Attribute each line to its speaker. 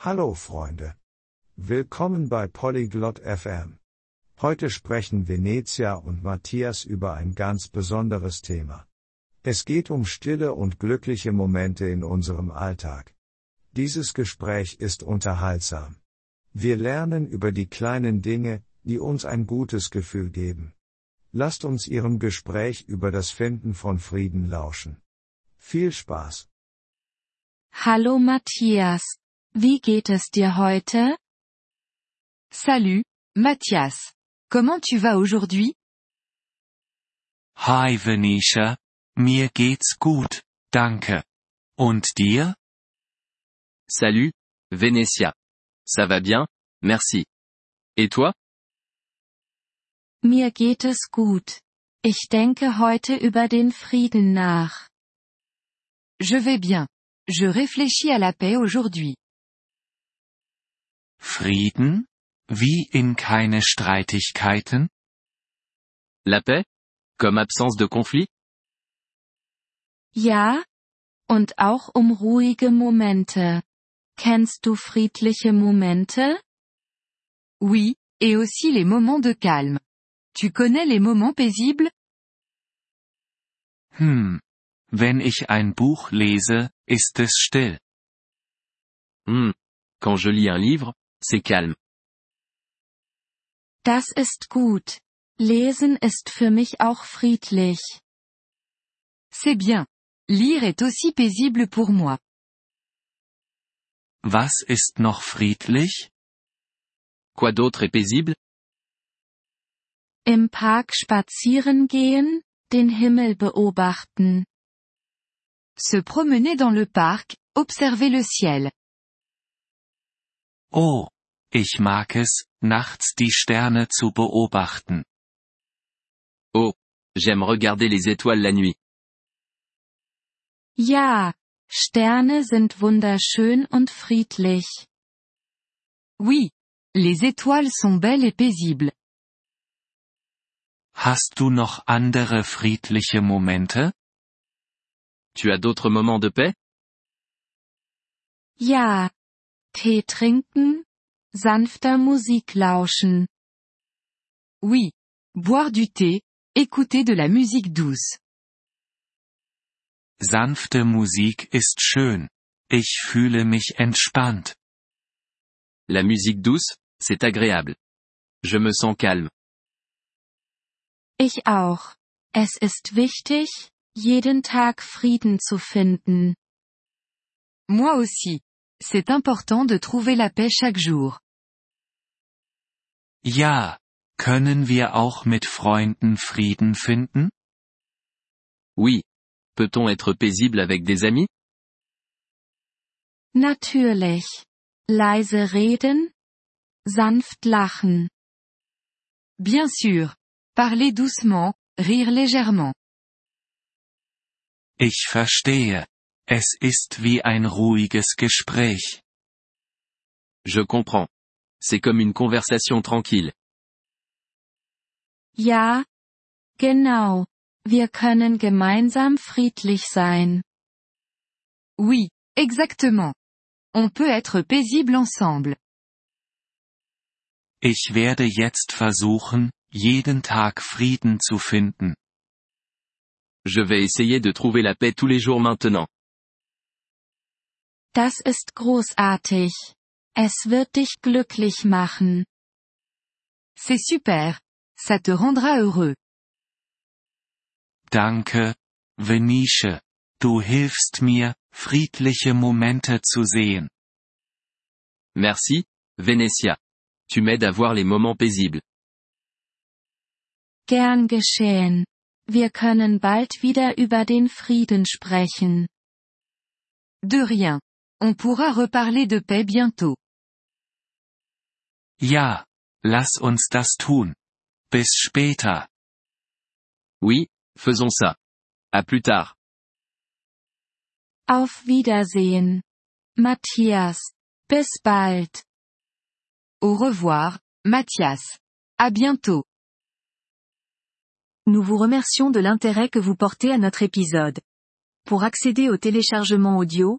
Speaker 1: Hallo Freunde. Willkommen bei Polyglot FM. Heute sprechen Venezia und Matthias über ein ganz besonderes Thema. Es geht um stille und glückliche Momente in unserem Alltag. Dieses Gespräch ist unterhaltsam. Wir lernen über die kleinen Dinge, die uns ein gutes Gefühl geben. Lasst uns Ihrem Gespräch über das Finden von Frieden lauschen. Viel Spaß!
Speaker 2: Hallo Matthias. Wie geht es dir heute?
Speaker 3: Salut, Mathias. Comment tu vas aujourd'hui?
Speaker 4: Hi Venetia, mir geht's gut, danke. Und dir?
Speaker 5: Salut, Vénétia. Ça va bien, merci. Et toi?
Speaker 2: Mir geht es gut. Ich denke heute über den Frieden nach.
Speaker 3: Je vais bien. Je réfléchis à la paix aujourd'hui.
Speaker 4: Frieden? Wie in keine Streitigkeiten?
Speaker 5: La paix? Comme absence de conflit?
Speaker 2: Ja? Und auch um ruhige Momente. Kennst du friedliche Momente?
Speaker 3: Oui, et aussi les moments de calme. Tu connais les moments paisibles?
Speaker 4: Hm. Wenn ich ein Buch lese, ist es still.
Speaker 5: Hmm. Quand je lis un livre, c'est calme.
Speaker 2: Das ist gut. Lesen ist für mich auch friedlich.
Speaker 3: C'est bien. Lire est aussi paisible pour moi.
Speaker 4: Was ist noch friedlich?
Speaker 5: Quoi d'autre est paisible?
Speaker 2: Im Park spazieren gehen, den Himmel beobachten.
Speaker 3: Se promener dans le parc, observer le ciel.
Speaker 4: Oh, ich mag es, nachts die Sterne zu beobachten.
Speaker 5: Oh, j'aime regarder les étoiles la nuit.
Speaker 2: Ja, Sterne sind wunderschön und friedlich.
Speaker 3: Oui. Les étoiles sont belles et paisibles.
Speaker 4: Hast du noch andere friedliche Momente?
Speaker 5: Tu as d'autres moments de paix?
Speaker 2: Ja. Tee trinken, sanfter Musik lauschen.
Speaker 3: Oui. Boire du thé, écouter de la musique douce.
Speaker 4: Sanfte Musik ist schön. Ich fühle mich entspannt.
Speaker 5: La musique douce, c'est agréable. Je me sens calme.
Speaker 2: Ich auch. Es ist wichtig, jeden Tag Frieden zu finden.
Speaker 3: Moi aussi. C'est important de trouver la paix chaque jour.
Speaker 4: Ja. Können wir auch mit Freunden Frieden finden?
Speaker 5: Oui. Peut-on être paisible avec des amis?
Speaker 2: Natürlich. Leise reden, sanft lachen.
Speaker 3: Bien sûr. Parler doucement, rire légèrement.
Speaker 4: Ich verstehe. Es ist wie ein ruhiges Gespräch.
Speaker 5: Je comprends. C'est comme une conversation tranquille.
Speaker 2: Ja. Genau. Wir können gemeinsam friedlich sein.
Speaker 3: Oui, exactement. On peut être paisible ensemble.
Speaker 4: Ich werde jetzt versuchen, jeden Tag Frieden zu finden.
Speaker 5: Je vais essayer de trouver la paix tous les jours maintenant.
Speaker 2: Das ist großartig. Es wird dich glücklich machen.
Speaker 3: C'est super. Ça te rendra heureux.
Speaker 4: Danke, Venetia. Du hilfst mir, friedliche Momente zu sehen.
Speaker 5: Merci, Vénétia. Tu m'aides à voir les moments paisibles.
Speaker 2: Gern geschehen. Wir können bald wieder über den Frieden sprechen.
Speaker 3: De rien. On pourra reparler de paix bientôt.
Speaker 4: Ja, lass uns das tun. Bis später.
Speaker 5: Oui, faisons ça. À plus tard.
Speaker 2: Auf Wiedersehen. Matthias. Bis bald.
Speaker 3: Au revoir, Mathias. À bientôt.
Speaker 6: Nous vous remercions de l'intérêt que vous portez à notre épisode. Pour accéder au téléchargement audio,